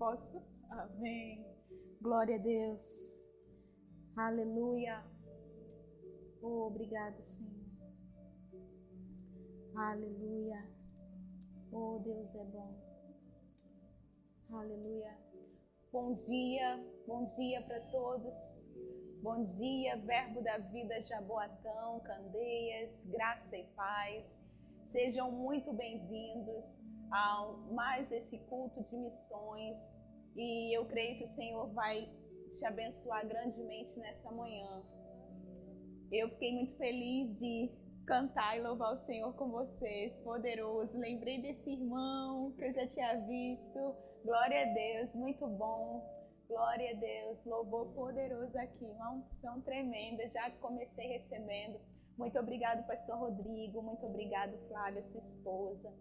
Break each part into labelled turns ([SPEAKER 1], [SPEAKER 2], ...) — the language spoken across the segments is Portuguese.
[SPEAKER 1] Posso? Amém. Glória a Deus. Aleluia. Oh, obrigado, Senhor. Aleluia. Oh, Deus é bom. Aleluia. Bom dia, bom dia para todos. Bom dia, Verbo da Vida Jaboatão, Candeias, graça e paz. Sejam muito bem-vindos a mais esse culto de missões e eu creio que o Senhor vai te abençoar grandemente nessa manhã. Eu fiquei muito feliz de cantar e louvar o Senhor com vocês, poderoso. Lembrei desse irmão que eu já tinha visto. Glória a Deus, muito bom. Glória a Deus, louvor poderoso aqui, uma unção tremenda. Já comecei recebendo. Muito obrigado, Pastor Rodrigo. Muito obrigado, Flávia, sua esposa.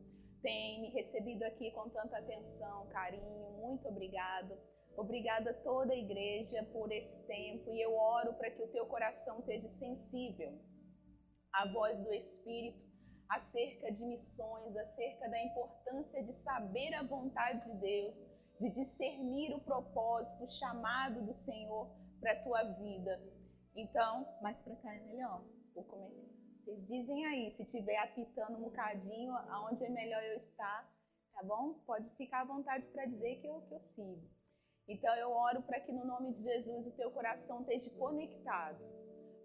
[SPEAKER 1] Tem me recebido aqui com tanta atenção, carinho. Muito obrigado. Obrigada a toda a igreja por esse tempo e eu oro para que o teu coração esteja sensível à voz do Espírito acerca de missões, acerca da importância de saber a vontade de Deus, de discernir o propósito, o chamado do Senhor para a tua vida. Então, mais para cá é melhor. Vou comer. Vocês dizem aí, se tiver apitando um bocadinho, aonde é melhor eu estar, tá bom? Pode ficar à vontade para dizer que eu, que eu sigo. Então eu oro para que no nome de Jesus o teu coração esteja conectado,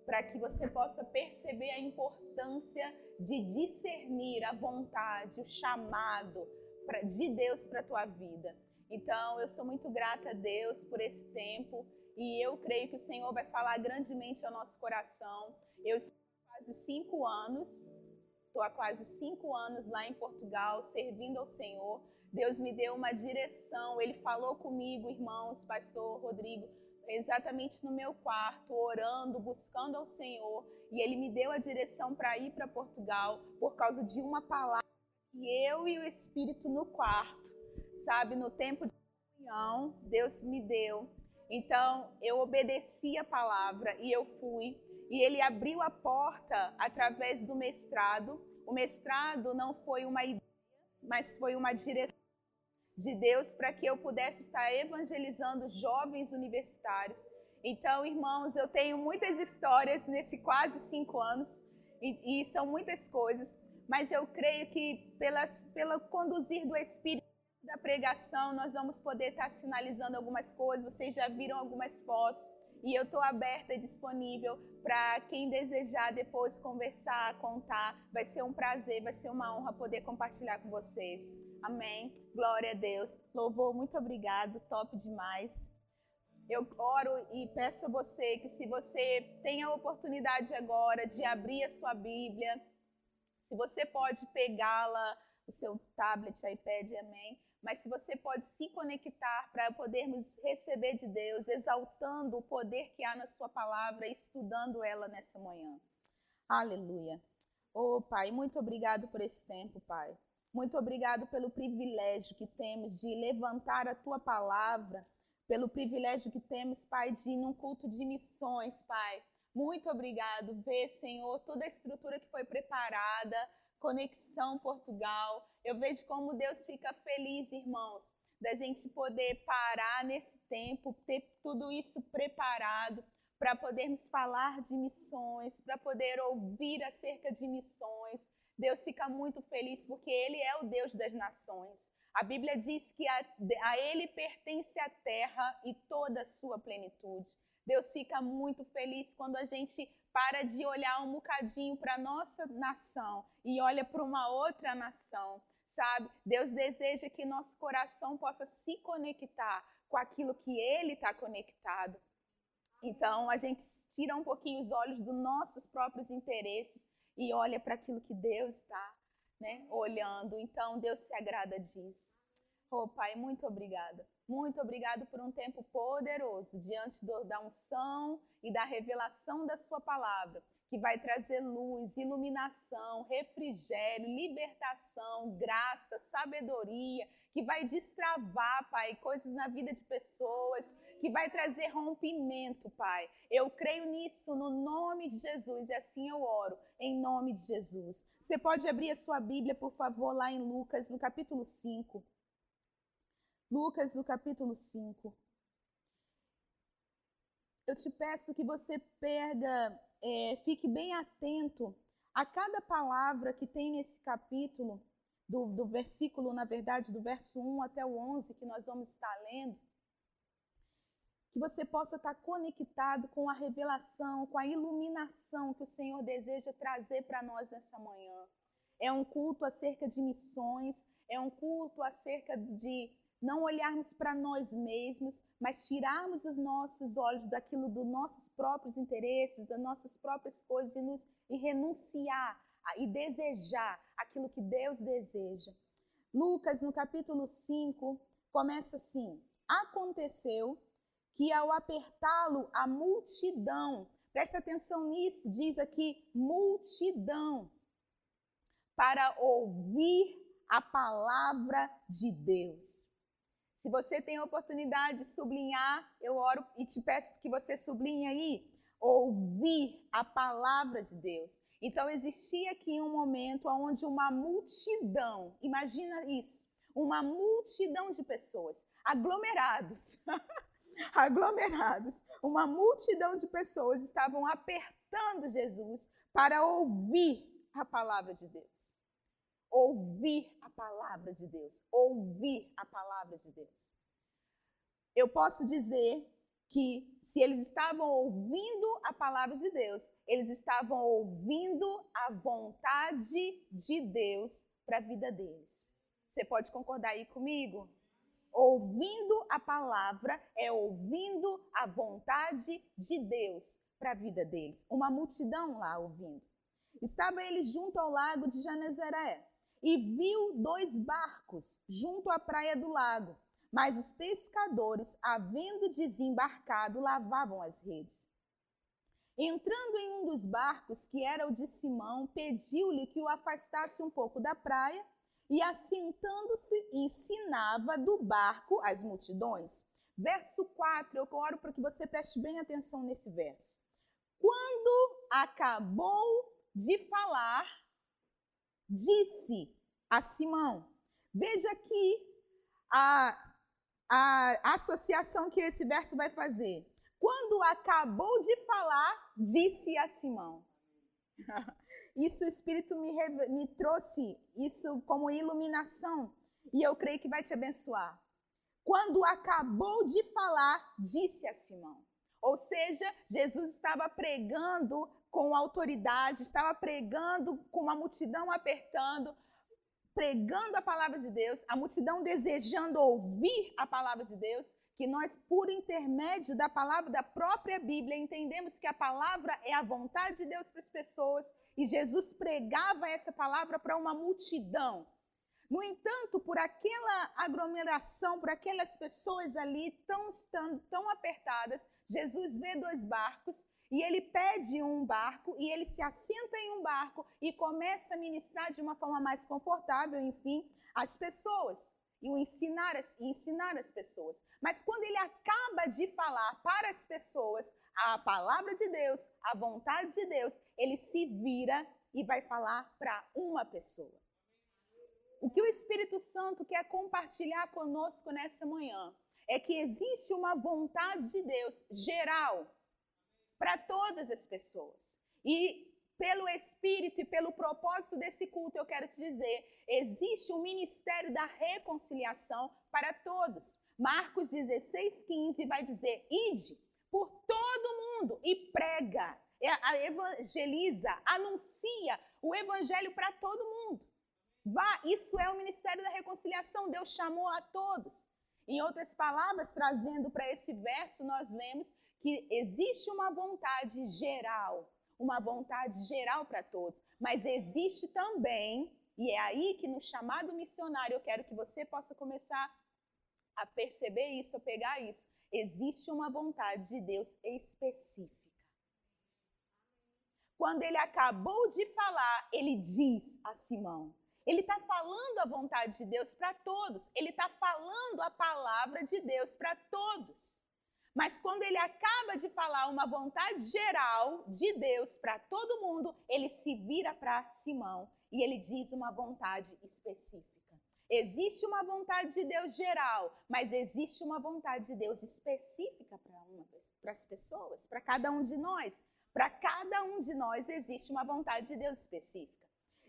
[SPEAKER 1] para que você possa perceber a importância de discernir a vontade, o chamado de Deus para a tua vida. Então eu sou muito grata a Deus por esse tempo e eu creio que o Senhor vai falar grandemente ao nosso coração. Eu quase cinco anos, estou há quase cinco anos lá em Portugal servindo ao Senhor. Deus me deu uma direção, Ele falou comigo, irmãos, pastor Rodrigo, exatamente no meu quarto, orando, buscando ao Senhor, e Ele me deu a direção para ir para Portugal por causa de uma palavra que eu e o Espírito no quarto, sabe, no tempo de comunhão, Deus me deu. Então, eu obedeci a palavra e eu fui. E ele abriu a porta através do mestrado. O mestrado não foi uma ideia, mas foi uma direção de Deus para que eu pudesse estar evangelizando jovens universitários. Então, irmãos, eu tenho muitas histórias nesse quase cinco anos e, e são muitas coisas, mas eu creio que pelas, pelo conduzir do Espírito da pregação nós vamos poder estar sinalizando algumas coisas. Vocês já viram algumas fotos e eu estou aberta e disponível para quem desejar depois conversar, contar. Vai ser um prazer, vai ser uma honra poder compartilhar com vocês. Amém. Glória a Deus. Louvor, muito obrigado. Top demais. Eu oro e peço a você que se você tem a oportunidade agora de abrir a sua Bíblia, se você pode pegá-la, o seu tablet, iPad, amém mas se você pode se conectar para podermos receber de Deus, exaltando o poder que há na Sua palavra, estudando ela nessa manhã. Aleluia. Oh, Pai, muito obrigado por esse tempo, Pai. Muito obrigado pelo privilégio que temos de levantar a Tua palavra, pelo privilégio que temos, Pai, de ir num culto de missões, Pai. Muito obrigado. Vê, Senhor, toda a estrutura que foi preparada Conexão Portugal. Eu vejo como Deus fica feliz, irmãos, da gente poder parar nesse tempo, ter tudo isso preparado para podermos falar de missões, para poder ouvir acerca de missões. Deus fica muito feliz porque Ele é o Deus das nações. A Bíblia diz que a, a Ele pertence a terra e toda a sua plenitude. Deus fica muito feliz quando a gente para de olhar um bocadinho para a nossa nação e olha para uma outra nação, sabe? Deus deseja que nosso coração possa se conectar com aquilo que Ele está conectado. Então, a gente tira um pouquinho os olhos dos nossos próprios interesses e olha para aquilo que Deus está né, olhando. Então, Deus se agrada disso. Oh, Pai, muito obrigada. Muito obrigado por um tempo poderoso diante do, da unção e da revelação da Sua palavra, que vai trazer luz, iluminação, refrigério, libertação, graça, sabedoria, que vai destravar, Pai, coisas na vida de pessoas, que vai trazer rompimento, Pai. Eu creio nisso no nome de Jesus e assim eu oro, em nome de Jesus. Você pode abrir a sua Bíblia, por favor, lá em Lucas, no capítulo 5. Lucas, o capítulo 5. Eu te peço que você pega, é, fique bem atento a cada palavra que tem nesse capítulo, do, do versículo, na verdade, do verso 1 até o 11, que nós vamos estar lendo que você possa estar conectado com a revelação, com a iluminação que o Senhor deseja trazer para nós nessa manhã. É um culto acerca de missões, é um culto acerca de não olharmos para nós mesmos, mas tirarmos os nossos olhos daquilo dos nossos próprios interesses, das nossas próprias coisas e, nos, e renunciar a, e desejar aquilo que Deus deseja. Lucas, no capítulo 5, começa assim: Aconteceu que ao apertá-lo, a multidão, preste atenção nisso, diz aqui multidão, para ouvir a palavra de Deus. Se você tem a oportunidade de sublinhar, eu oro e te peço que você sublinhe aí, ouvir a palavra de Deus. Então existia aqui um momento onde uma multidão, imagina isso, uma multidão de pessoas, aglomerados, aglomerados, uma multidão de pessoas estavam apertando Jesus para ouvir a palavra de Deus. Ouvir a palavra de Deus. Ouvir a palavra de Deus. Eu posso dizer que se eles estavam ouvindo a palavra de Deus, eles estavam ouvindo a vontade de Deus para a vida deles. Você pode concordar aí comigo? Ouvindo a palavra é ouvindo a vontade de Deus para a vida deles. Uma multidão lá ouvindo. Estava ele junto ao lago de Janezeré e viu dois barcos junto à praia do lago, mas os pescadores, havendo desembarcado, lavavam as redes. Entrando em um dos barcos, que era o de Simão, pediu-lhe que o afastasse um pouco da praia e assentando-se ensinava do barco as multidões. Verso 4, eu oro para que você preste bem atenção nesse verso. Quando acabou de falar, disse a Simão. Veja aqui a, a associação que esse verso vai fazer. Quando acabou de falar, disse a Simão. Isso o Espírito me, me trouxe, isso como iluminação, e eu creio que vai te abençoar. Quando acabou de falar, disse a Simão. Ou seja, Jesus estava pregando com autoridade, estava pregando com uma multidão apertando, pregando a palavra de Deus, a multidão desejando ouvir a palavra de Deus, que nós, por intermédio da palavra da própria Bíblia, entendemos que a palavra é a vontade de Deus para as pessoas e Jesus pregava essa palavra para uma multidão. No entanto, por aquela aglomeração, por aquelas pessoas ali tão estando tão apertadas, Jesus vê dois barcos e ele pede um barco e ele se assenta em um barco e começa a ministrar de uma forma mais confortável, enfim, as pessoas e o ensinar, e ensinar as pessoas. Mas quando ele acaba de falar para as pessoas a palavra de Deus, a vontade de Deus, ele se vira e vai falar para uma pessoa. O que o Espírito Santo quer compartilhar conosco nessa manhã é que existe uma vontade de Deus geral para todas as pessoas. E pelo Espírito e pelo propósito desse culto, eu quero te dizer: existe um ministério da reconciliação para todos. Marcos 16, 15 vai dizer: ide por todo mundo e prega, evangeliza, anuncia o evangelho para todo mundo. Vá, isso é o ministério da reconciliação. Deus chamou a todos. Em outras palavras, trazendo para esse verso, nós vemos que existe uma vontade geral uma vontade geral para todos, mas existe também, e é aí que no chamado missionário eu quero que você possa começar a perceber isso, a pegar isso. Existe uma vontade de Deus específica. Quando ele acabou de falar, ele diz a Simão: ele está falando a vontade de Deus para todos, ele está falando a palavra de Deus para todos. Mas quando ele acaba de falar uma vontade geral de Deus para todo mundo, ele se vira para Simão e ele diz uma vontade específica. Existe uma vontade de Deus geral, mas existe uma vontade de Deus específica para as pessoas, para cada um de nós. Para cada um de nós existe uma vontade de Deus específica.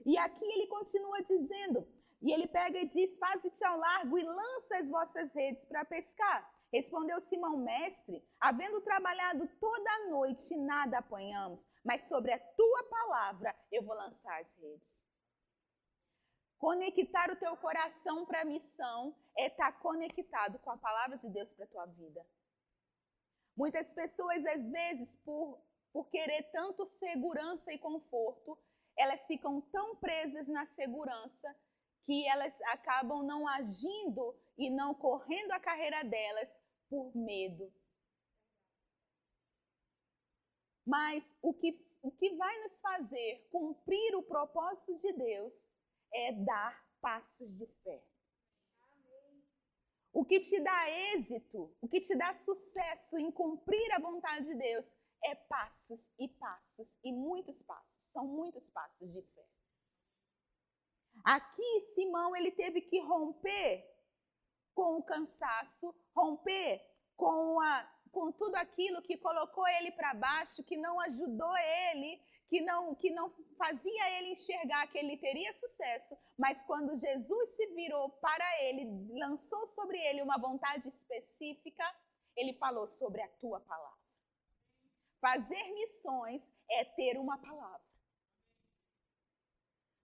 [SPEAKER 1] E aqui ele continua dizendo, e ele pega e diz: Faze-te ao largo e lança as vossas redes para pescar. Respondeu Simão, mestre, havendo trabalhado toda a noite, nada apanhamos, mas sobre a tua palavra eu vou lançar as redes. Conectar o teu coração para a missão é estar tá conectado com a palavra de Deus para a tua vida. Muitas pessoas, às vezes, por, por querer tanto segurança e conforto, elas ficam tão presas na segurança que elas acabam não agindo e não correndo a carreira delas por medo. Mas o que, o que vai nos fazer cumprir o propósito de Deus é dar passos de fé. O que te dá êxito, o que te dá sucesso em cumprir a vontade de Deus é passos e passos e muitos passos. São muitos passos de fé. Aqui Simão ele teve que romper com o cansaço, romper com a com tudo aquilo que colocou ele para baixo, que não ajudou ele que não, que não fazia ele enxergar que ele teria sucesso, mas quando Jesus se virou para ele, lançou sobre ele uma vontade específica, ele falou sobre a tua palavra. Fazer missões é ter uma palavra.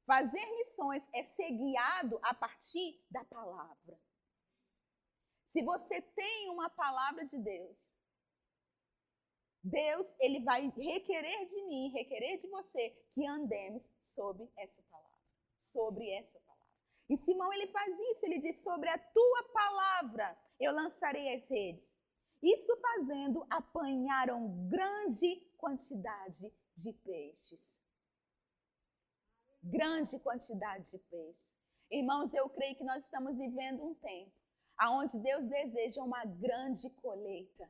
[SPEAKER 1] Fazer missões é ser guiado a partir da palavra. Se você tem uma palavra de Deus, Deus, ele vai requerer de mim, requerer de você que andemos sobre essa palavra, sobre essa palavra. E Simão ele faz isso, ele diz: "Sobre a tua palavra eu lançarei as redes". Isso fazendo, apanharam grande quantidade de peixes. Grande quantidade de peixes. Irmãos, eu creio que nós estamos vivendo um tempo aonde Deus deseja uma grande colheita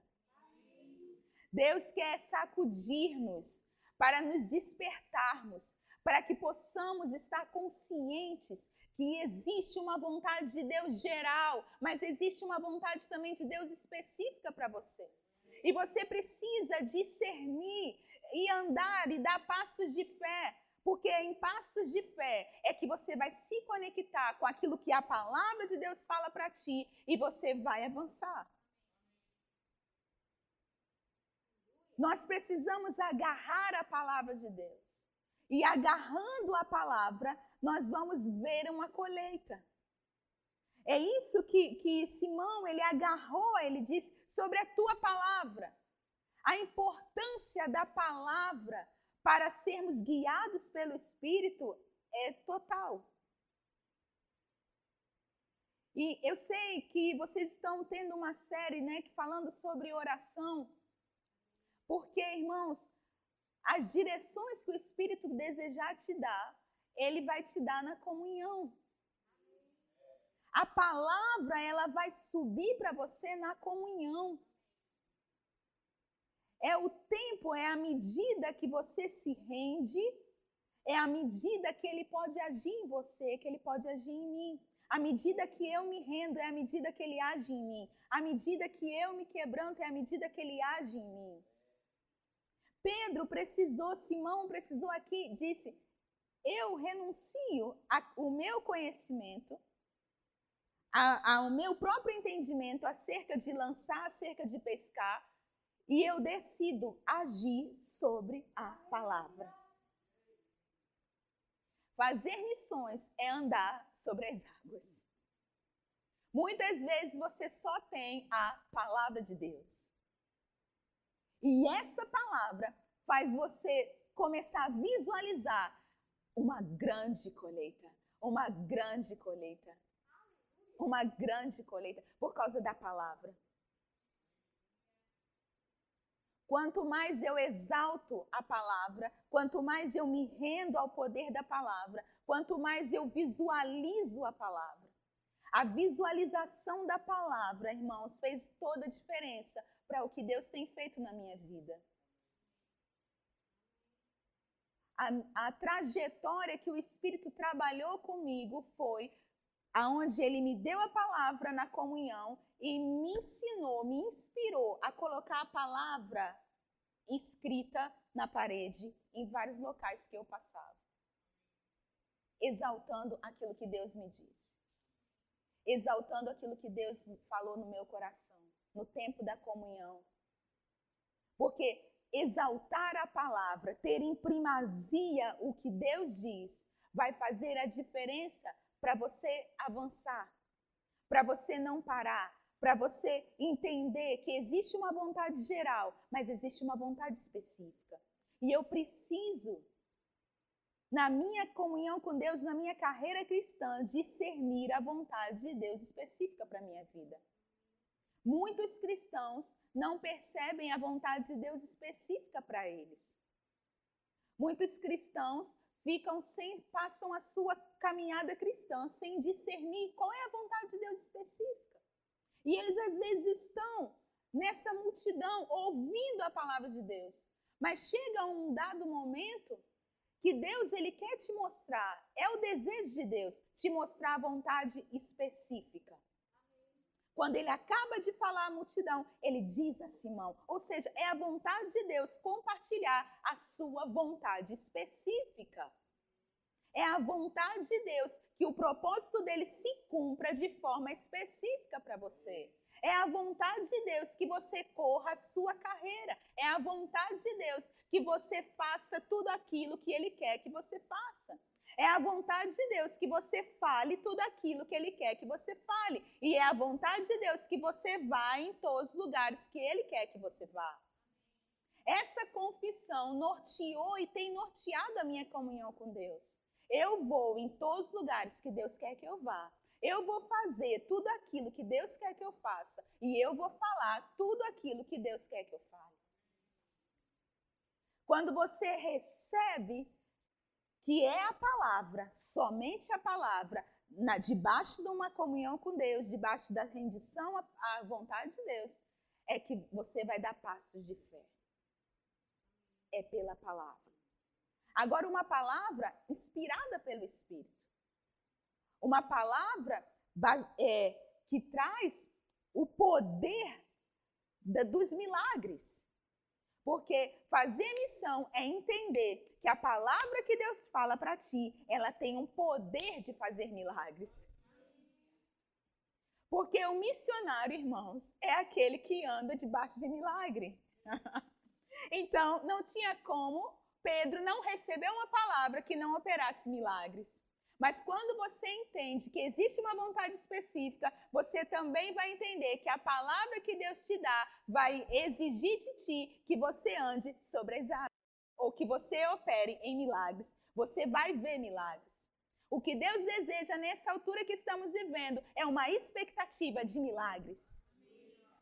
[SPEAKER 1] Deus quer sacudir-nos para nos despertarmos, para que possamos estar conscientes que existe uma vontade de Deus geral, mas existe uma vontade também de Deus específica para você. E você precisa discernir e andar e dar passos de fé, porque em passos de fé é que você vai se conectar com aquilo que a palavra de Deus fala para ti e você vai avançar. Nós precisamos agarrar a palavra de Deus. E agarrando a palavra, nós vamos ver uma colheita. É isso que, que Simão ele agarrou, ele diz sobre a tua palavra. A importância da palavra para sermos guiados pelo Espírito é total. E eu sei que vocês estão tendo uma série, né, que falando sobre oração. Porque, irmãos, as direções que o Espírito desejar te dar, ele vai te dar na comunhão. A palavra, ela vai subir para você na comunhão. É o tempo, é a medida que você se rende, é a medida que ele pode agir em você, que ele pode agir em mim. A medida que eu me rendo é a medida que ele age em mim. A medida que eu me quebranto é a medida que ele age em mim. Pedro precisou, Simão precisou aqui, disse: Eu renuncio ao meu conhecimento, ao meu próprio entendimento acerca de lançar, acerca de pescar, e eu decido agir sobre a palavra. Fazer missões é andar sobre as águas. Muitas vezes você só tem a palavra de Deus. E essa palavra faz você começar a visualizar uma grande colheita, uma grande colheita, uma grande colheita por causa da palavra. Quanto mais eu exalto a palavra, quanto mais eu me rendo ao poder da palavra, quanto mais eu visualizo a palavra. A visualização da palavra, irmãos, fez toda a diferença para o que Deus tem feito na minha vida. A, a, trajetória que o Espírito trabalhou comigo foi aonde ele me deu a palavra na comunhão e me ensinou, me inspirou a colocar a palavra escrita na parede em vários locais que eu passava, exaltando aquilo que Deus me disse, exaltando aquilo que Deus falou no meu coração, no tempo da comunhão. Porque exaltar a palavra, ter em primazia o que Deus diz, vai fazer a diferença para você avançar, para você não parar, para você entender que existe uma vontade geral, mas existe uma vontade específica. E eu preciso, na minha comunhão com Deus, na minha carreira cristã, discernir a vontade de Deus específica para a minha vida. Muitos cristãos não percebem a vontade de Deus específica para eles. Muitos cristãos ficam sem, passam a sua caminhada cristã sem discernir qual é a vontade de Deus específica. E eles às vezes estão nessa multidão ouvindo a palavra de Deus, mas chega um dado momento que Deus ele quer te mostrar, é o desejo de Deus te mostrar a vontade específica. Quando ele acaba de falar à multidão, ele diz a Simão, ou seja, é a vontade de Deus compartilhar a sua vontade específica. É a vontade de Deus que o propósito dele se cumpra de forma específica para você. É a vontade de Deus que você corra a sua carreira. É a vontade de Deus que você faça tudo aquilo que ele quer que você faça. É a vontade de Deus que você fale tudo aquilo que Ele quer que você fale. E é a vontade de Deus que você vá em todos os lugares que Ele quer que você vá. Essa confissão norteou e tem norteado a minha comunhão com Deus. Eu vou em todos os lugares que Deus quer que eu vá. Eu vou fazer tudo aquilo que Deus quer que eu faça. E eu vou falar tudo aquilo que Deus quer que eu fale. Quando você recebe que é a palavra, somente a palavra, na, debaixo de uma comunhão com Deus, debaixo da rendição à, à vontade de Deus, é que você vai dar passos de fé. É pela palavra. Agora, uma palavra inspirada pelo Espírito. Uma palavra é, que traz o poder da, dos milagres. Porque fazer missão é entender que a palavra que Deus fala para ti, ela tem um poder de fazer milagres. Porque o missionário, irmãos, é aquele que anda debaixo de milagre. então, não tinha como Pedro não receber uma palavra que não operasse milagres. Mas quando você entende que existe uma vontade específica, você também vai entender que a palavra que Deus te dá vai exigir de ti que você ande sobre as águas ou que você opere em milagres, você vai ver milagres. O que Deus deseja nessa altura que estamos vivendo é uma expectativa de milagres.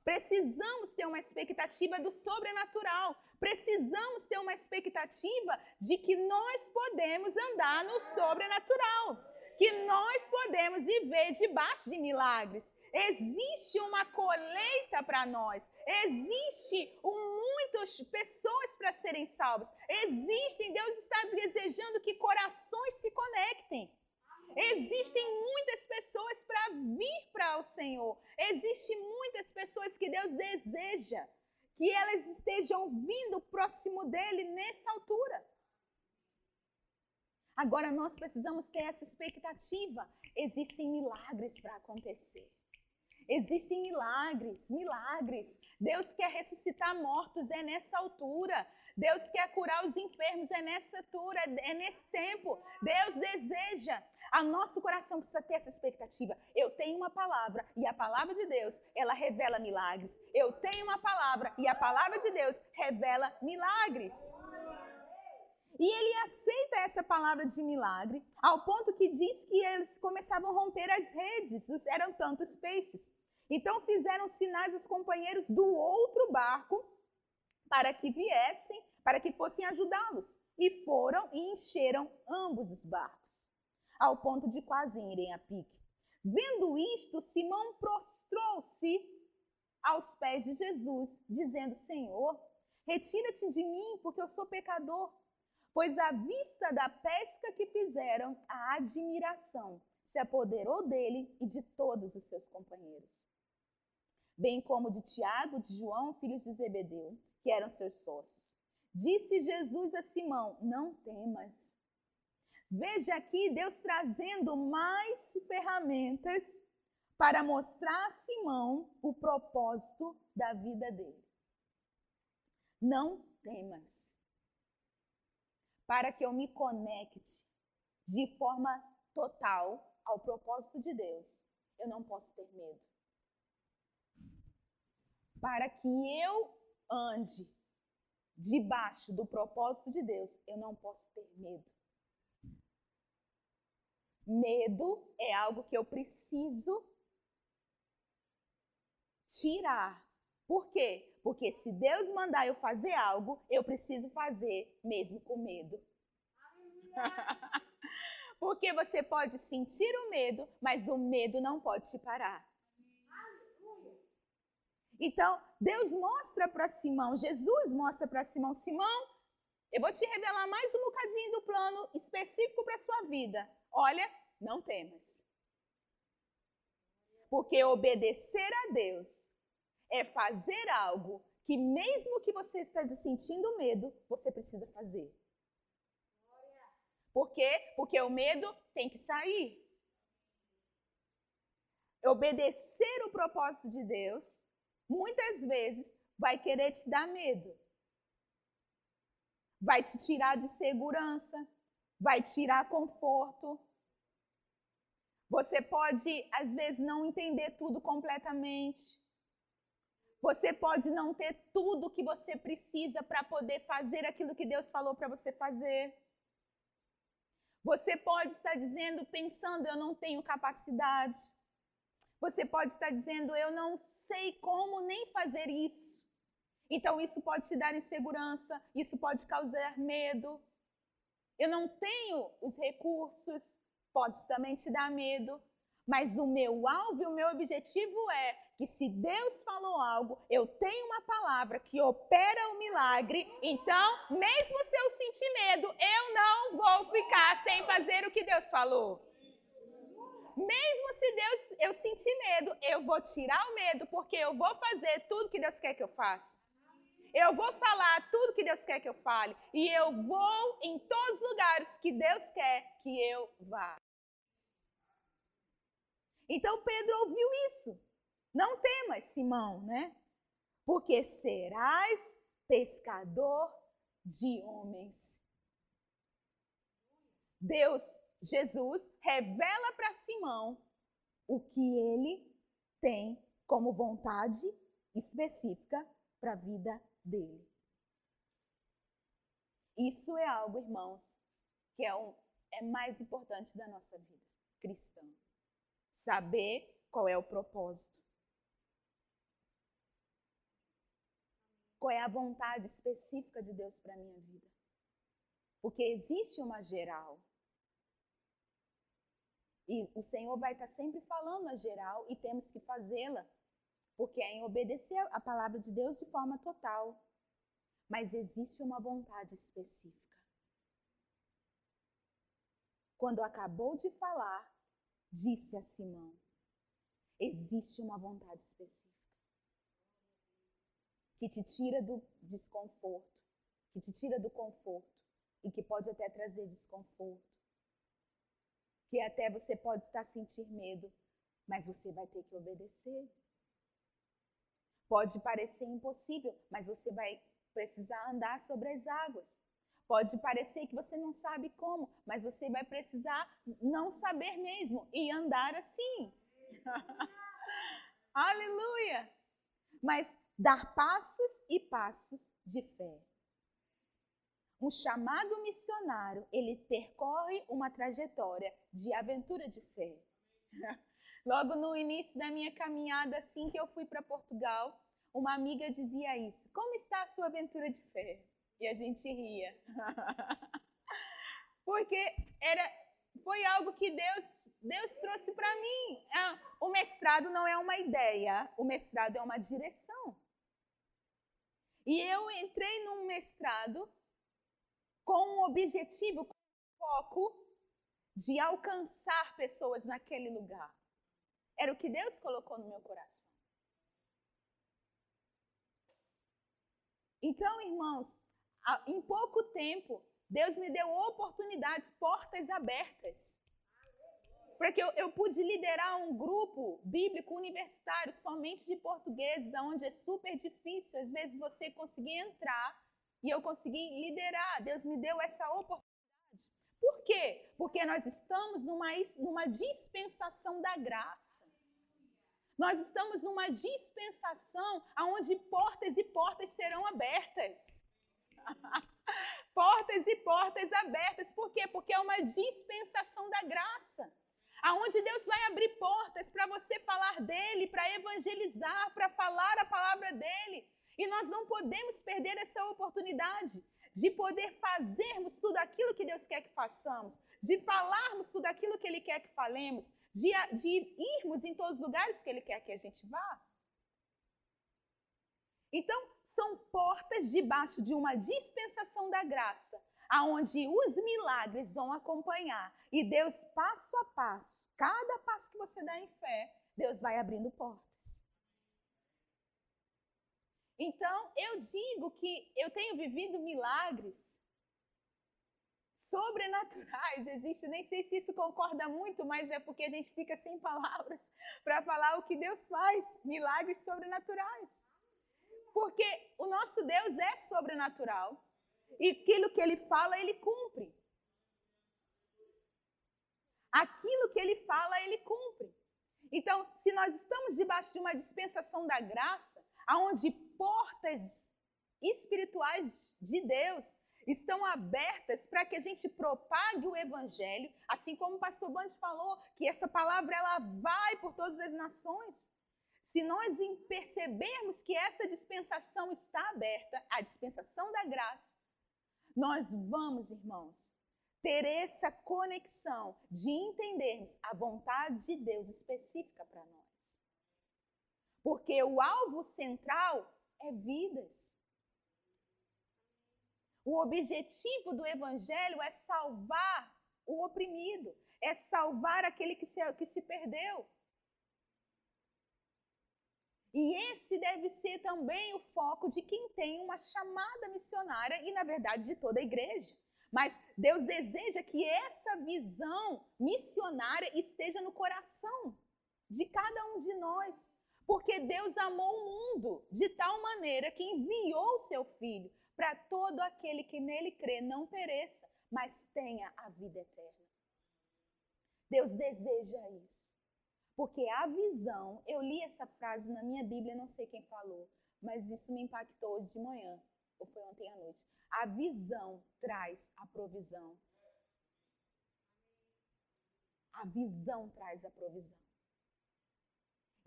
[SPEAKER 1] Precisamos ter uma expectativa do sobrenatural. Precisamos ter uma expectativa de que nós podemos andar no sobrenatural. Que nós podemos viver debaixo de milagres. Existe uma colheita para nós. Existe um, muitas pessoas para serem salvas. Existem, Deus está desejando que corações se conectem. Existem muitas pessoas para vir para o Senhor. Existem muitas pessoas que Deus deseja que elas estejam vindo próximo dele nessa altura. Agora nós precisamos ter essa expectativa. Existem milagres para acontecer. Existem milagres, milagres. Deus quer ressuscitar mortos, é nessa altura. Deus quer curar os enfermos, é nessa altura, é nesse tempo. Deus deseja. A nosso coração precisa ter essa expectativa. Eu tenho uma palavra e a palavra de Deus, ela revela milagres. Eu tenho uma palavra e a palavra de Deus revela milagres. E ele aceita essa palavra de milagre, ao ponto que diz que eles começavam a romper as redes, eram tantos peixes. Então fizeram sinais aos companheiros do outro barco para que viessem, para que fossem ajudá-los. E foram e encheram ambos os barcos, ao ponto de quase irem a pique. Vendo isto, Simão prostrou-se aos pés de Jesus, dizendo: Senhor, retira-te de mim, porque eu sou pecador pois à vista da pesca que fizeram, a admiração se apoderou dele e de todos os seus companheiros, bem como de Tiago, de João, filhos de Zebedeu, que eram seus sócios. Disse Jesus a Simão: Não temas. Veja aqui Deus trazendo mais ferramentas para mostrar a Simão o propósito da vida dele. Não temas. Para que eu me conecte de forma total ao propósito de Deus, eu não posso ter medo. Para que eu ande debaixo do propósito de Deus, eu não posso ter medo. Medo é algo que eu preciso tirar. Por quê? Porque se Deus mandar eu fazer algo, eu preciso fazer mesmo com medo. Porque você pode sentir o medo, mas o medo não pode te parar. Então, Deus mostra para Simão, Jesus mostra para Simão: Simão, eu vou te revelar mais um bocadinho do plano específico para a sua vida. Olha, não temas. Porque obedecer a Deus é fazer algo que, mesmo que você esteja sentindo medo, você precisa fazer. Por quê? Porque o medo tem que sair. Obedecer o propósito de Deus, muitas vezes, vai querer te dar medo. Vai te tirar de segurança, vai tirar conforto. Você pode, às vezes, não entender tudo completamente. Você pode não ter tudo que você precisa para poder fazer aquilo que Deus falou para você fazer. Você pode estar dizendo, pensando, eu não tenho capacidade. Você pode estar dizendo, eu não sei como nem fazer isso. Então, isso pode te dar insegurança, isso pode causar medo. Eu não tenho os recursos, pode também te dar medo. Mas o meu alvo e o meu objetivo é que se Deus falou algo, eu tenho uma palavra que opera o milagre, então, mesmo se eu sentir medo, eu não vou ficar sem fazer o que Deus falou. Mesmo se Deus eu sentir medo, eu vou tirar o medo, porque eu vou fazer tudo que Deus quer que eu faça. Eu vou falar tudo que Deus quer que eu fale. E eu vou em todos os lugares que Deus quer que eu vá. Então Pedro ouviu isso. Não temas, Simão, né? Porque serás pescador de homens. Deus, Jesus, revela para Simão o que ele tem como vontade específica para a vida dele. Isso é algo, irmãos, que é, um, é mais importante da nossa vida cristã. Saber qual é o propósito. qual é a vontade específica de Deus para a minha vida. Porque existe uma geral. E o Senhor vai estar sempre falando a geral e temos que fazê-la. Porque é em obedecer a palavra de Deus de forma total. Mas existe uma vontade específica. Quando acabou de falar, disse a Simão: existe uma vontade específica que te tira do desconforto, que te tira do conforto e que pode até trazer desconforto. Que até você pode estar sentir medo, mas você vai ter que obedecer. Pode parecer impossível, mas você vai precisar andar sobre as águas. Pode parecer que você não sabe como, mas você vai precisar não saber mesmo e andar assim. Aleluia! Mas dar passos e passos de fé. Um chamado missionário, ele percorre uma trajetória de aventura de fé. Logo no início da minha caminhada, assim que eu fui para Portugal, uma amiga dizia isso: Como está a sua aventura de fé? E a gente ria. Porque era, foi algo que Deus, Deus trouxe para mim. Ah, o mestrado não é uma ideia, o mestrado é uma direção. E eu entrei num mestrado com um objetivo, com um foco de alcançar pessoas naquele lugar. Era o que Deus colocou no meu coração. Então, irmãos, em pouco tempo, Deus me deu oportunidades, portas abertas. Porque eu, eu pude liderar um grupo bíblico universitário somente de portugueses, onde é super difícil, às vezes, você conseguir entrar e eu consegui liderar. Deus me deu essa oportunidade. Por quê? Porque nós estamos numa, numa dispensação da graça. Nós estamos numa dispensação onde portas e portas serão abertas. portas e portas abertas. Por quê? Porque é uma dispensação da graça. Aonde Deus vai abrir portas para você falar dele, para evangelizar, para falar a palavra dele. E nós não podemos perder essa oportunidade de poder fazermos tudo aquilo que Deus quer que façamos, de falarmos tudo aquilo que Ele quer que falemos, de, de irmos em todos os lugares que Ele quer que a gente vá. Então, são portas debaixo de uma dispensação da graça, aonde os milagres vão acompanhar. E Deus, passo a passo, cada passo que você dá em fé, Deus vai abrindo portas. Então, eu digo que eu tenho vivido milagres sobrenaturais existe. Nem sei se isso concorda muito, mas é porque a gente fica sem palavras para falar o que Deus faz milagres sobrenaturais. Porque o nosso Deus é sobrenatural e aquilo que ele fala, ele cumpre. Aquilo que ele fala, ele cumpre. Então, se nós estamos debaixo de uma dispensação da graça, aonde portas espirituais de Deus estão abertas para que a gente propague o evangelho, assim como o pastor Band falou, que essa palavra ela vai por todas as nações. Se nós percebermos que essa dispensação está aberta, a dispensação da graça, nós vamos, irmãos, ter essa conexão de entendermos a vontade de Deus específica para nós. Porque o alvo central é vidas. O objetivo do Evangelho é salvar o oprimido, é salvar aquele que se, que se perdeu. E esse deve ser também o foco de quem tem uma chamada missionária e, na verdade, de toda a igreja. Mas Deus deseja que essa visão missionária esteja no coração de cada um de nós. Porque Deus amou o mundo de tal maneira que enviou o seu filho para todo aquele que nele crê não pereça, mas tenha a vida eterna. Deus deseja isso. Porque a visão, eu li essa frase na minha Bíblia, não sei quem falou, mas isso me impactou hoje de manhã, ou foi ontem à noite. A visão traz a provisão. A visão traz a provisão.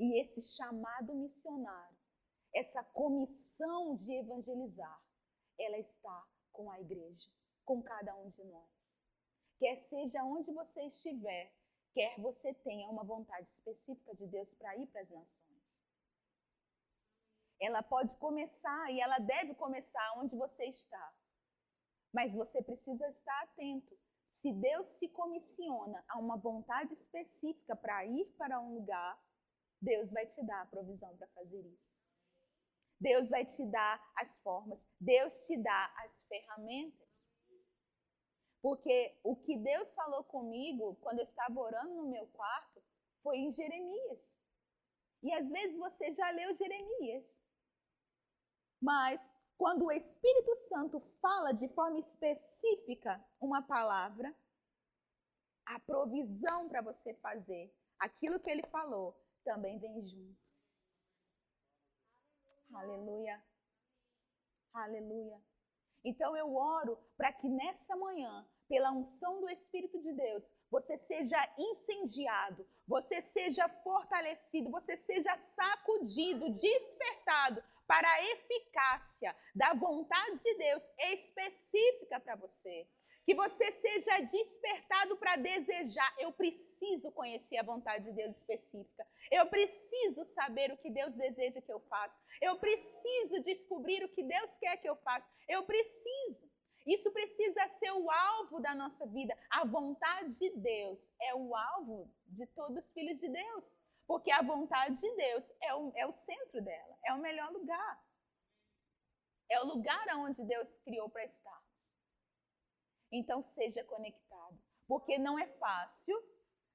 [SPEAKER 1] E esse chamado missionário, essa comissão de evangelizar, ela está com a igreja, com cada um de nós. Quer seja onde você estiver, quer você tenha uma vontade específica de Deus para ir para as nações. Ela pode começar e ela deve começar onde você está. Mas você precisa estar atento. Se Deus se comissiona a uma vontade específica para ir para um lugar, Deus vai te dar a provisão para fazer isso. Deus vai te dar as formas, Deus te dá as ferramentas. Porque o que Deus falou comigo quando eu estava orando no meu quarto foi em Jeremias. E às vezes você já leu Jeremias. Mas quando o Espírito Santo fala de forma específica uma palavra, a provisão para você fazer aquilo que ele falou também vem junto. Aleluia. Aleluia. Então eu oro para que nessa manhã, pela unção do Espírito de Deus, você seja incendiado, você seja fortalecido, você seja sacudido, despertado para a eficácia da vontade de Deus específica para você. Que você seja despertado para desejar. Eu preciso conhecer a vontade de Deus específica. Eu preciso saber o que Deus deseja que eu faça. Eu preciso descobrir o que Deus quer que eu faça. Eu preciso. Isso precisa ser o alvo da nossa vida. A vontade de Deus é o alvo de todos os filhos de Deus. Porque a vontade de Deus é o, é o centro dela, é o melhor lugar. É o lugar onde Deus criou para estarmos. Então seja conectado. Porque não é fácil,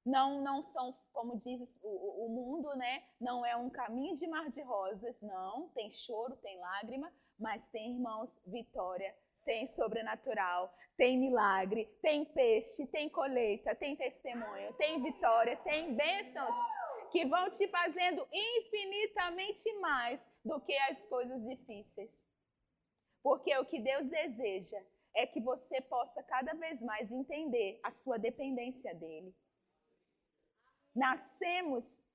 [SPEAKER 1] não, não são, como diz o, o mundo, né? Não é um caminho de mar de rosas, não. Tem choro, tem lágrima, mas tem, irmãos, vitória tem sobrenatural, tem milagre, tem peixe, tem colheita, tem testemunho, tem vitória, tem bênçãos que vão te fazendo infinitamente mais do que as coisas difíceis. Porque o que Deus deseja é que você possa cada vez mais entender a sua dependência dele. Nascemos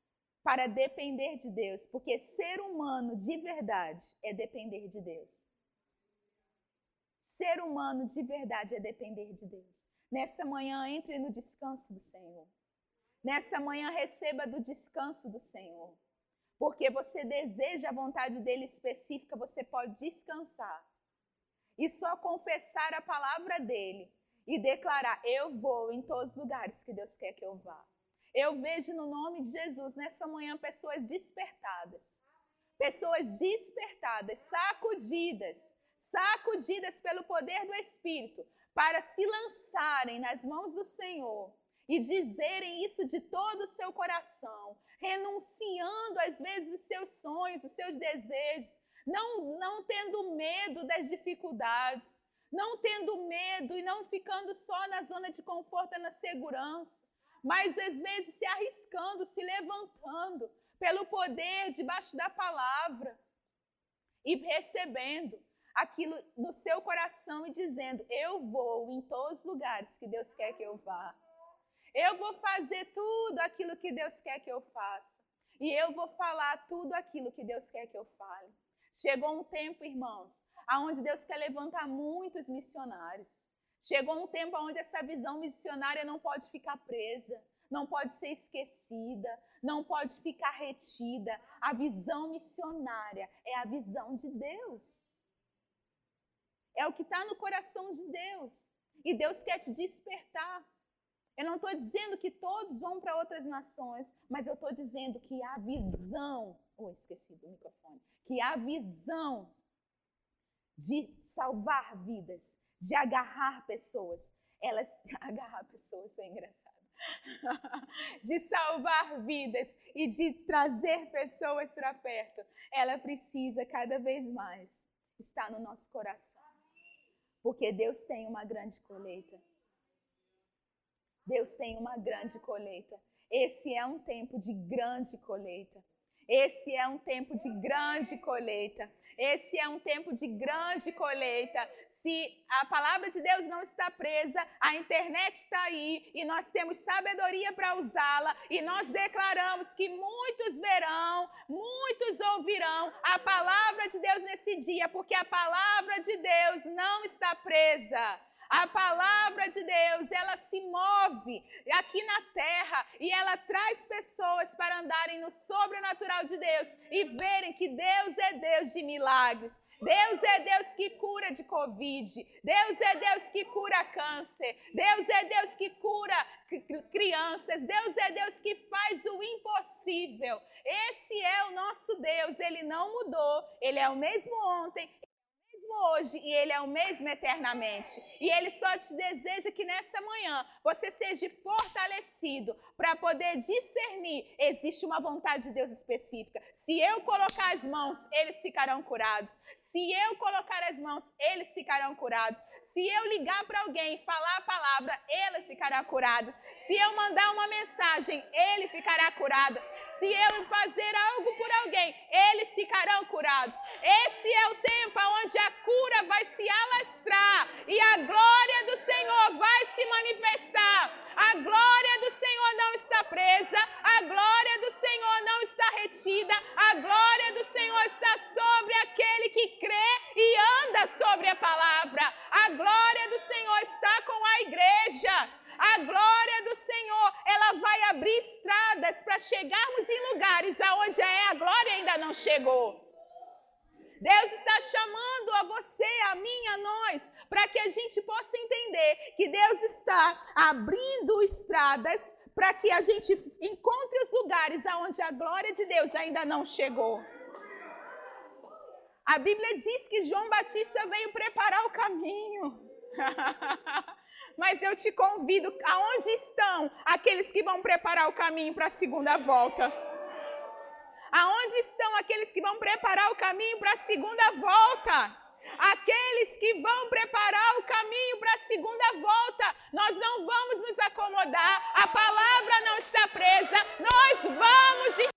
[SPEAKER 1] para depender de Deus, porque ser humano de verdade é depender de Deus. Ser humano de verdade é depender de Deus. Nessa manhã, entre no descanso do Senhor. Nessa manhã, receba do descanso do Senhor. Porque você deseja a vontade dele específica, você pode descansar. E só confessar a palavra dele e declarar: Eu vou em todos os lugares que Deus quer que eu vá. Eu vejo no nome de Jesus nessa manhã pessoas despertadas. Pessoas despertadas, sacudidas, sacudidas pelo poder do Espírito, para se lançarem nas mãos do Senhor e dizerem isso de todo o seu coração, renunciando às vezes os seus sonhos, os seus desejos, não, não tendo medo das dificuldades, não tendo medo e não ficando só na zona de conforto e na segurança, mas às vezes se arriscando, se levantando pelo poder debaixo da palavra e recebendo aquilo no seu coração e dizendo: Eu vou em todos os lugares que Deus quer que eu vá. Eu vou fazer tudo aquilo que Deus quer que eu faça. E eu vou falar tudo aquilo que Deus quer que eu fale. Chegou um tempo, irmãos, aonde Deus quer levantar muitos missionários. Chegou um tempo onde essa visão missionária não pode ficar presa, não pode ser esquecida, não pode ficar retida. A visão missionária é a visão de Deus. É o que está no coração de Deus. E Deus quer te despertar. Eu não estou dizendo que todos vão para outras nações, mas eu estou dizendo que a visão. Oh, esqueci do microfone. Que a visão de salvar vidas, de agarrar pessoas, elas. Agarrar pessoas foi engraçado. de salvar vidas e de trazer pessoas para perto, ela precisa cada vez mais estar no nosso coração. Porque Deus tem uma grande colheita. Deus tem uma grande colheita. Esse é um tempo de grande colheita. Esse é um tempo de grande colheita. Esse é um tempo de grande colheita. Se a palavra de Deus não está presa, a internet está aí e nós temos sabedoria para usá-la e nós declaramos que muitos verão, muitos ouvirão a palavra de Deus nesse dia, porque a palavra de Deus não está presa. A palavra de Deus, ela se move aqui na terra e ela traz pessoas para andarem no sobrenatural de Deus e verem que Deus é Deus de milagres. Deus é Deus que cura de Covid. Deus é Deus que cura câncer. Deus é Deus que cura crianças. Deus é Deus que faz o impossível. Esse é o nosso Deus. Ele não mudou. Ele é o mesmo ontem, hoje e Ele é o mesmo eternamente. E Ele só te deseja que nessa manhã você seja fortalecido para poder discernir. Existe uma vontade de Deus específica. Se eu colocar as mãos, eles ficarão curados. Se eu colocar as mãos, eles ficarão curados. Se eu ligar para alguém e falar a palavra, eles ficarão curados. Se eu mandar uma mensagem, ele ficará curado se eu fazer algo por alguém, eles ficarão curados. Esse é o tempo onde a cura vai se alastrar e a glória do Senhor vai se manifestar. A glória do Senhor não está presa, a glória do Senhor não está retida, a glória do Senhor está sobre aquele que crê e anda sobre a palavra. A glória do Senhor está com a igreja. A glória do Senhor, ela vai abrir estradas para chegarmos em lugares aonde é a glória ainda não chegou. Deus está chamando a você, a mim, a nós, para que a gente possa entender que Deus está abrindo estradas para que a gente encontre os lugares aonde a glória de Deus ainda não chegou. A Bíblia diz que João Batista veio preparar o caminho. Mas eu te convido, aonde estão aqueles que vão preparar o caminho para a segunda volta? Aonde estão aqueles que vão preparar o caminho para a segunda volta? Aqueles que vão preparar o caminho para a segunda volta, nós não vamos nos acomodar, a palavra não está presa, nós vamos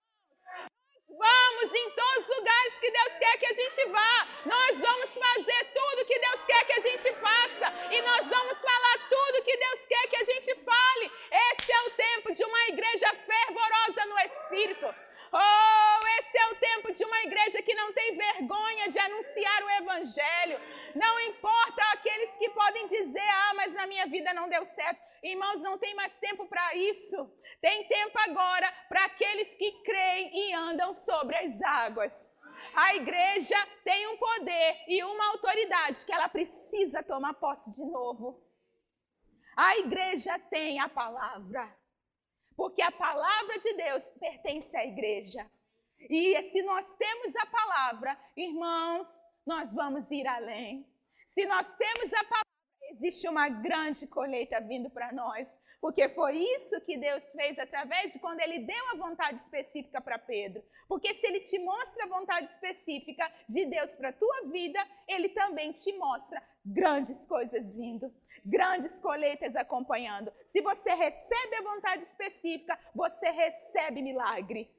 [SPEAKER 1] Vamos em todos os lugares que Deus quer que a gente vá. Nós vamos fazer tudo que Deus quer que a gente faça. E nós vamos falar tudo que Deus quer que a gente fale. Esse é o tempo de uma igreja fervorosa no Espírito. Oh, esse é o tempo de uma igreja que não tem vergonha de anunciar o Evangelho. Não importa aqueles que podem dizer, ah, mas na minha vida não deu certo. Irmãos, não tem mais tempo para isso. Tem tempo agora para aqueles que creem e andam sobre as águas. A igreja tem um poder e uma autoridade que ela precisa tomar posse de novo. A igreja tem a palavra. Porque a palavra de Deus pertence à igreja. E se nós temos a palavra, irmãos, nós vamos ir além. Se nós temos a palavra, existe uma grande colheita vindo para nós, porque foi isso que Deus fez através de quando ele deu a vontade específica para Pedro. Porque se ele te mostra a vontade específica de Deus para a tua vida, ele também te mostra grandes coisas vindo, grandes colheitas acompanhando. Se você recebe a vontade específica, você recebe milagre.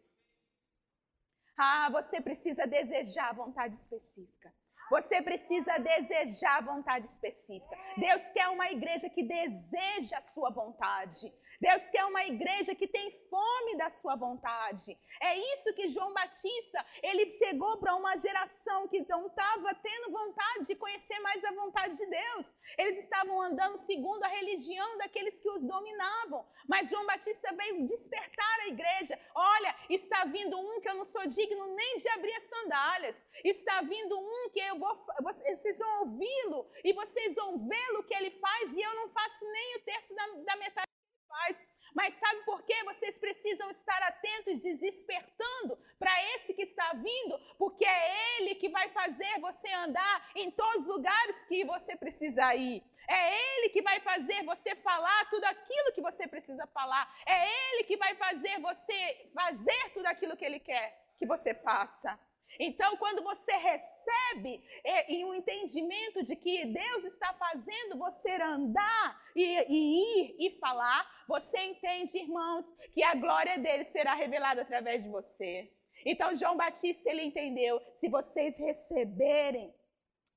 [SPEAKER 1] Ah, você precisa desejar a vontade específica. Você precisa desejar a vontade específica. Deus quer uma igreja que deseja a sua vontade. Deus quer uma igreja que tem fome da sua vontade. É isso que João Batista, ele chegou para uma geração que não estava tendo vontade de conhecer mais a vontade de Deus. Eles estavam andando segundo a religião daqueles que os dominavam. Mas João Batista veio despertar a igreja. Olha, está vindo um que eu não sou digno nem de abrir as sandálias. Está vindo um que eu vou, vocês vão ouvi-lo e vocês vão vê-lo que ele faz e eu não faço nem o terço da, da metade faz. Mas sabe por quê? Vocês precisam estar atentos, despertando para esse que está vindo, porque é ele que vai fazer você andar em todos os lugares que você precisa ir. É ele que vai fazer você falar tudo aquilo que você precisa falar. É ele que vai fazer você fazer tudo aquilo que ele quer que você faça. Então, quando você recebe e, o um entendimento de que Deus está fazendo você andar e, e, ir e falar, você entende, irmãos, que a glória dele será revelada através de você. Então, João Batista, ele entendeu: se vocês receberem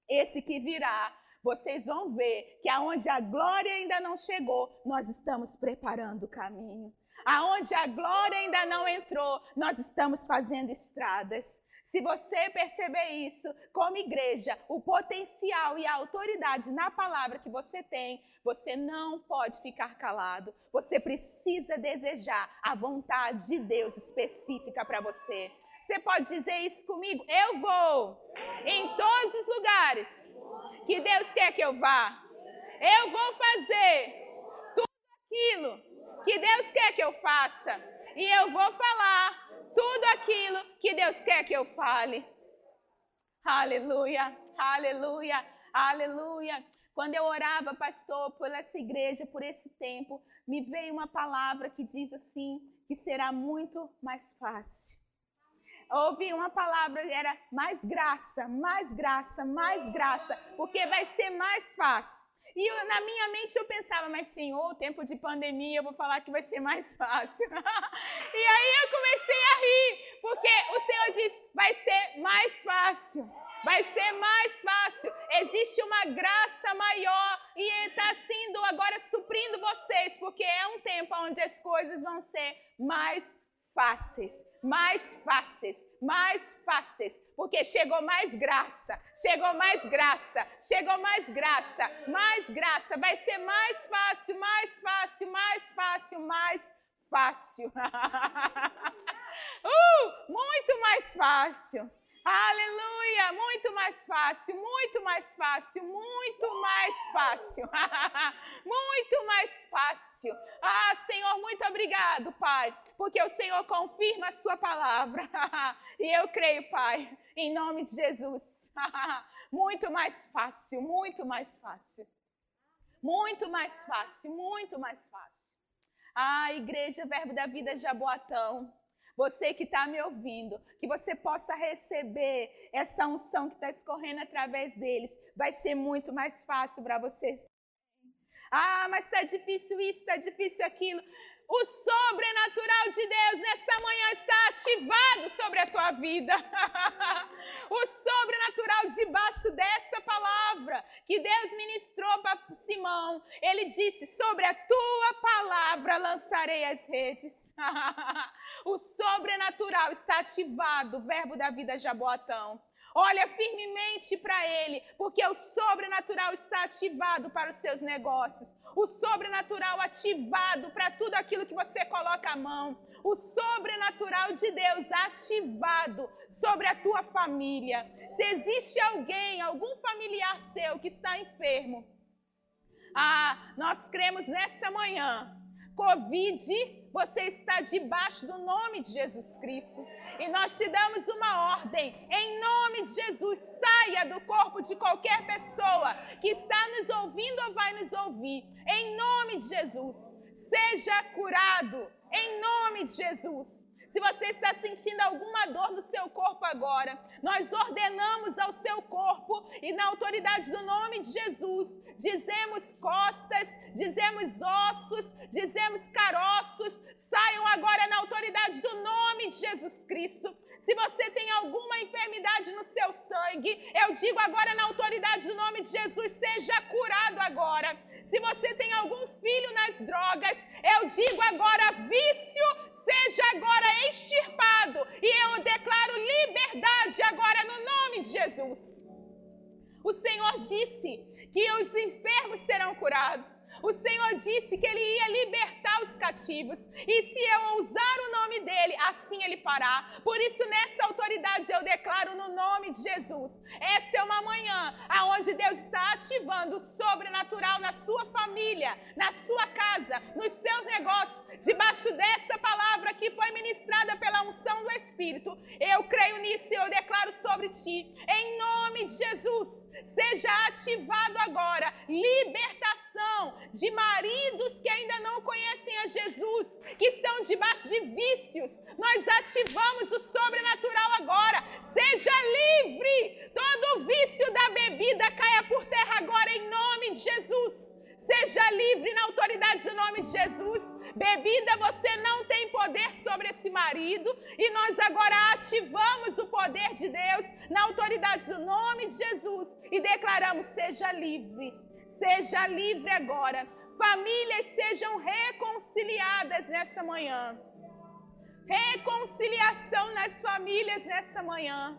[SPEAKER 1] esse que virá, vocês vão ver que aonde a glória ainda não chegou, nós estamos preparando o caminho. Aonde a glória ainda não entrou, nós estamos fazendo estradas. Se você perceber isso como igreja, o potencial e a autoridade na palavra que você tem, você não pode ficar calado. Você precisa desejar a vontade de Deus específica para você. Você pode dizer isso comigo? Eu vou em todos os lugares que Deus quer que eu vá. Eu vou fazer tudo aquilo que Deus quer que eu faça. E eu vou falar tudo aquilo que Deus quer que eu fale. Aleluia, aleluia, aleluia. Quando eu orava, pastor, por essa igreja, por esse tempo, me veio uma palavra que diz assim: que será muito mais fácil. Ouvi uma palavra, era mais graça, mais graça, mais graça, porque vai ser mais fácil. E eu, na minha mente eu pensava, mas Senhor, tempo de pandemia, eu vou falar que vai ser mais fácil. e aí eu comecei a rir, porque o Senhor diz, vai ser mais fácil. Vai ser mais fácil. Existe uma graça maior e está sendo agora suprindo vocês, porque é um tempo onde as coisas vão ser mais fáceis, mais fáceis, mais fáceis, porque chegou mais graça, chegou mais graça, chegou mais graça, mais graça, vai ser mais fácil, mais fácil, mais fácil, mais fácil. uh, muito mais fácil. Aleluia! Muito mais fácil, muito mais fácil, muito mais fácil. muito mais fácil. Ah, Senhor, muito obrigado, Pai, porque o Senhor confirma a Sua palavra. e eu creio, Pai, em nome de Jesus. muito mais fácil, muito mais fácil. Muito mais fácil, muito mais fácil. Ah, Igreja Verbo da Vida Jaboatão você que está me ouvindo, que você possa receber essa unção que está escorrendo através deles. Vai ser muito mais fácil para vocês. Ah, mas está difícil isso, está difícil aquilo. O sobrenatural de Deus nessa manhã está ativado sobre a tua vida. o sobrenatural debaixo dessa palavra que Deus ministrou para Simão. Ele disse: Sobre a tua palavra lançarei as redes. o sobrenatural está ativado, o verbo da vida Jaboatão. Olha firmemente para Ele, porque o sobrenatural está ativado para os seus negócios. O sobrenatural ativado para tudo aquilo que você coloca a mão. O sobrenatural de Deus ativado sobre a tua família. Se existe alguém, algum familiar seu que está enfermo, ah, nós cremos nessa manhã Covid, você está debaixo do nome de Jesus Cristo. E nós te damos uma ordem, em nome de Jesus, saia do corpo de qualquer pessoa que está nos ouvindo ou vai nos ouvir, em nome de Jesus. Seja curado, em nome de Jesus. Se você está sentindo alguma dor no seu corpo agora, nós ordenamos ao seu corpo e na autoridade do nome de Jesus, dizemos costas, dizemos ossos, dizemos caroços, saiam agora na autoridade do nome de Jesus Cristo. Se você tem alguma enfermidade no seu sangue, eu digo agora na autoridade do nome de Jesus, seja curado agora. Se você tem algum filho nas drogas, eu digo agora vício seja agora extirpado. E eu declaro liberdade agora no nome de Jesus. O Senhor disse que os enfermos serão curados. O Senhor disse que Ele ia libertar os cativos. E se eu usar o nome dEle, assim Ele fará. Por isso, nessa autoridade, eu declaro no nome de Jesus. Essa é uma manhã onde Deus está ativando o sobrenatural na sua família, na sua casa, nos seus negócios. Debaixo dessa palavra que foi ministrada pela unção do Espírito, eu creio nisso e eu declaro sobre ti. Em nome de Jesus, seja ativado agora libertação de maridos que ainda não conhecem a Jesus, que estão debaixo de vícios. Nós ativamos o sobrenatural agora. Seja livre! Todo vício da bebida caia por terra agora em nome de Jesus. Seja livre na autoridade do nome de Jesus. Bebida, você não tem poder sobre esse marido. E nós agora ativamos o poder de Deus na autoridade do nome de Jesus e declaramos: seja livre seja livre agora. Famílias sejam reconciliadas nessa manhã. Reconciliação nas famílias nessa manhã.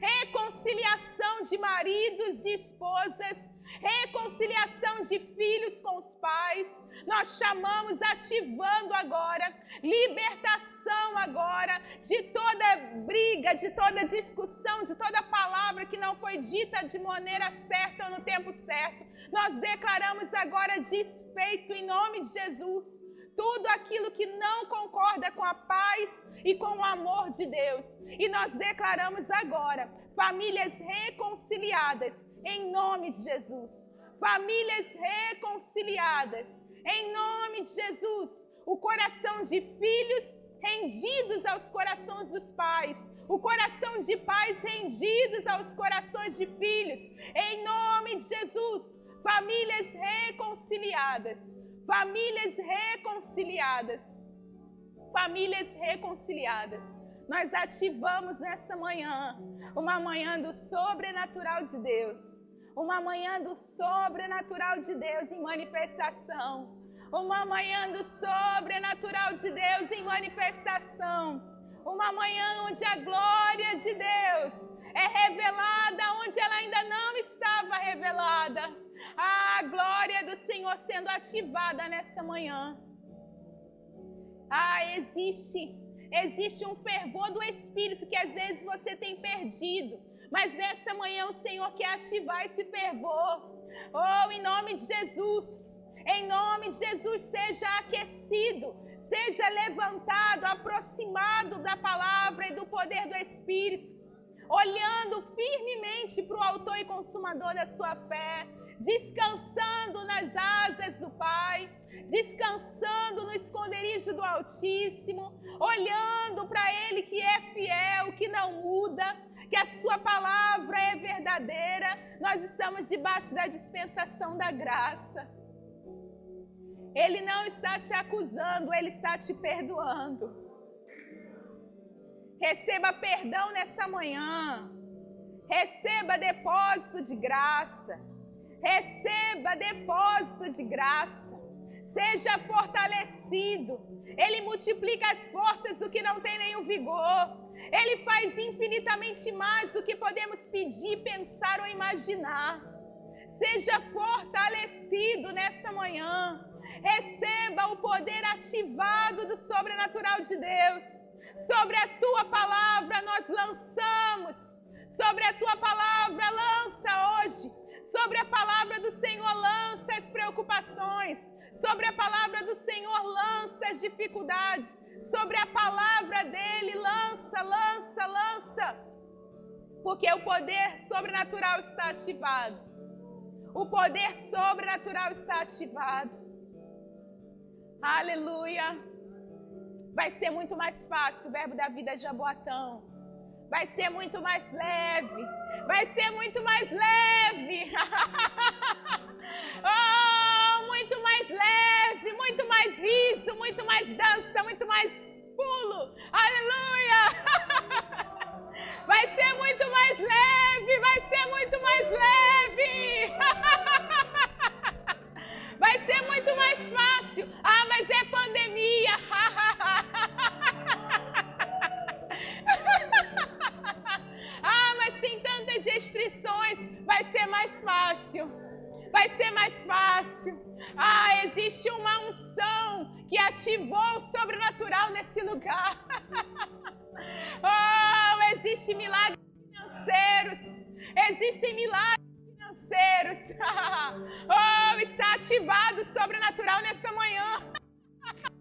[SPEAKER 1] Reconciliação de maridos e esposas reconciliação de filhos com os pais. Nós chamamos, ativando agora, libertação agora de toda briga, de toda discussão, de toda palavra que não foi dita de maneira certa ou no tempo certo. Nós declaramos agora desfeito em nome de Jesus tudo aquilo que não concorda com a paz e com o amor de Deus. E nós declaramos agora famílias reconciliadas em nome de Jesus. Famílias reconciliadas em nome de Jesus. O coração de filhos rendidos aos corações dos pais, o coração de pais rendidos aos corações de filhos, em nome de Jesus, famílias reconciliadas, famílias reconciliadas, famílias reconciliadas. Nós ativamos nessa manhã uma manhã do sobrenatural de Deus, uma manhã do sobrenatural de Deus em manifestação, uma manhã do sobrenatural de Deus em manifestação, uma manhã onde a glória de Deus é revelada onde ela ainda não estava revelada. A glória do Senhor sendo ativada nessa manhã. Ah, existe Existe um fervor do Espírito que às vezes você tem perdido. Mas nessa manhã o Senhor quer ativar esse fervor. Oh, em nome de Jesus. Em nome de Jesus, seja aquecido, seja levantado, aproximado da palavra e do poder do Espírito, olhando firmemente para o Autor e Consumador da sua fé, descansando nas asas do Pai, descansando no esconderijo do Altíssimo, olhando para Ele que é fiel, que não muda, que a Sua palavra é verdadeira. Nós estamos debaixo da dispensação da graça. Ele não está te acusando, Ele está te perdoando. Receba perdão nessa manhã. Receba depósito de graça. Receba depósito de graça. Seja fortalecido. Ele multiplica as forças do que não tem nenhum vigor. Ele faz infinitamente mais do que podemos pedir, pensar ou imaginar. Seja fortalecido nessa manhã. Receba o poder ativado do sobrenatural de Deus. Sobre a tua palavra nós lançamos. Sobre a tua palavra lança hoje Sobre a palavra do Senhor lança as preocupações. Sobre a palavra do Senhor lança as dificuldades. Sobre a palavra dele lança, lança, lança. Porque o poder sobrenatural está ativado. O poder sobrenatural está ativado. Aleluia. Vai ser muito mais fácil o verbo da vida de Jaboatão vai ser muito mais leve. Vai ser muito mais leve. oh, muito mais leve, muito mais riso, muito mais dança, muito mais pulo. Aleluia! Vai ser muito mais leve, vai ser muito mais leve. Vai ser muito mais fácil. Ah, mas é pandemia. tantas restrições, vai ser mais fácil. Vai ser mais fácil. Ah, existe uma unção que ativou o sobrenatural nesse lugar. oh, existe milagres financeiros. Existem milagres oh, está ativado sobrenatural nessa manhã.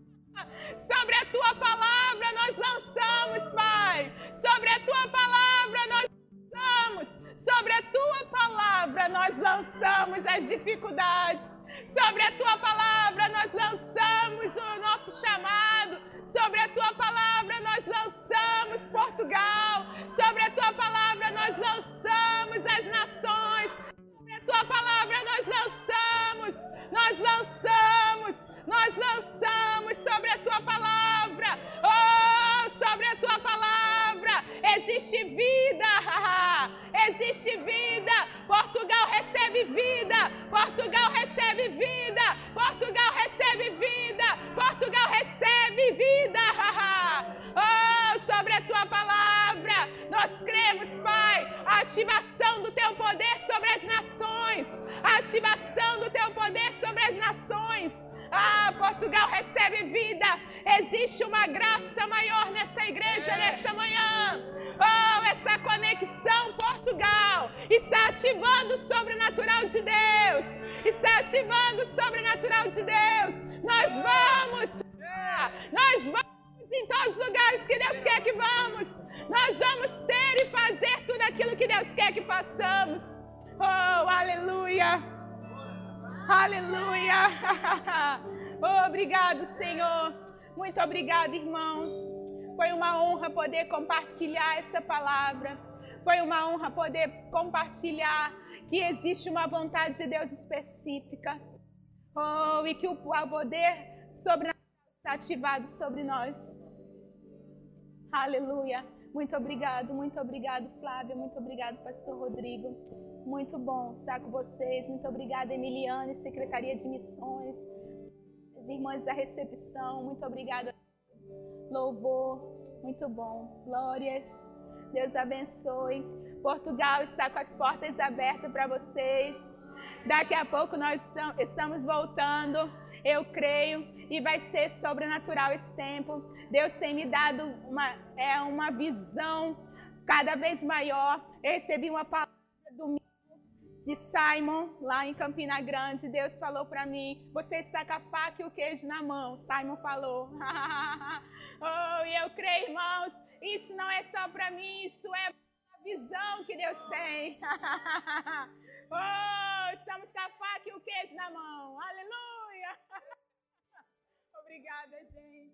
[SPEAKER 1] Sobre a tua palavra nós lançamos, Pai. Sobre a tua palavra nós lançamos, sobre a tua palavra nós lançamos as dificuldades, sobre a tua palavra nós lançamos o nosso chamado, sobre a tua palavra nós lançamos Portugal, sobre a tua palavra nós lançamos as nações, tua palavra nós lançamos, nós lançamos, nós lançamos sobre a tua palavra, oh, sobre a tua palavra existe vida, existe vida. Portugal recebe vida, Portugal recebe vida, Portugal recebe vida, Portugal recebe vida. Oh, sobre a tua palavra, nós cremos, Pai, a ativação do teu poder sobre as nações, a ativação do teu poder sobre as nações. Ah, Portugal recebe vida. Existe uma graça maior nessa igreja nessa manhã. Oh, essa conexão Portugal está ativando o sobrenatural de Deus. Está ativando o sobrenatural de Deus. Nós vamos. Nós vamos em todos os lugares que Deus quer que vamos. Nós vamos ter e fazer tudo aquilo que Deus quer que façamos. Oh, aleluia. Aleluia! Oh, obrigado, Senhor. Muito obrigado, irmãos. Foi uma honra poder compartilhar essa palavra. Foi uma honra poder compartilhar que existe uma vontade de Deus específica. Oh, e que o poder sobrenatural está ativado sobre nós. Aleluia. Muito obrigado, muito obrigado, Flávia. Muito obrigado, Pastor Rodrigo. Muito bom estar com vocês. Muito obrigada, Emiliane, Secretaria de Missões, as irmãs da recepção. Muito obrigada. Louvor, muito bom. Glórias. Deus abençoe. Portugal está com as portas abertas para vocês. Daqui a pouco nós estamos voltando. Eu creio e vai ser sobrenatural esse tempo. Deus tem me dado uma, é, uma visão cada vez maior. Eu recebi uma palavra de Simon, lá em Campina Grande. Deus falou para mim: Você está com a faca e o queijo na mão. Simon falou. oh, e eu creio, irmãos, isso não é só para mim, isso é a visão que Deus tem. oh, estamos com a faca e o queijo na mão. Aleluia. Obrigada, gente.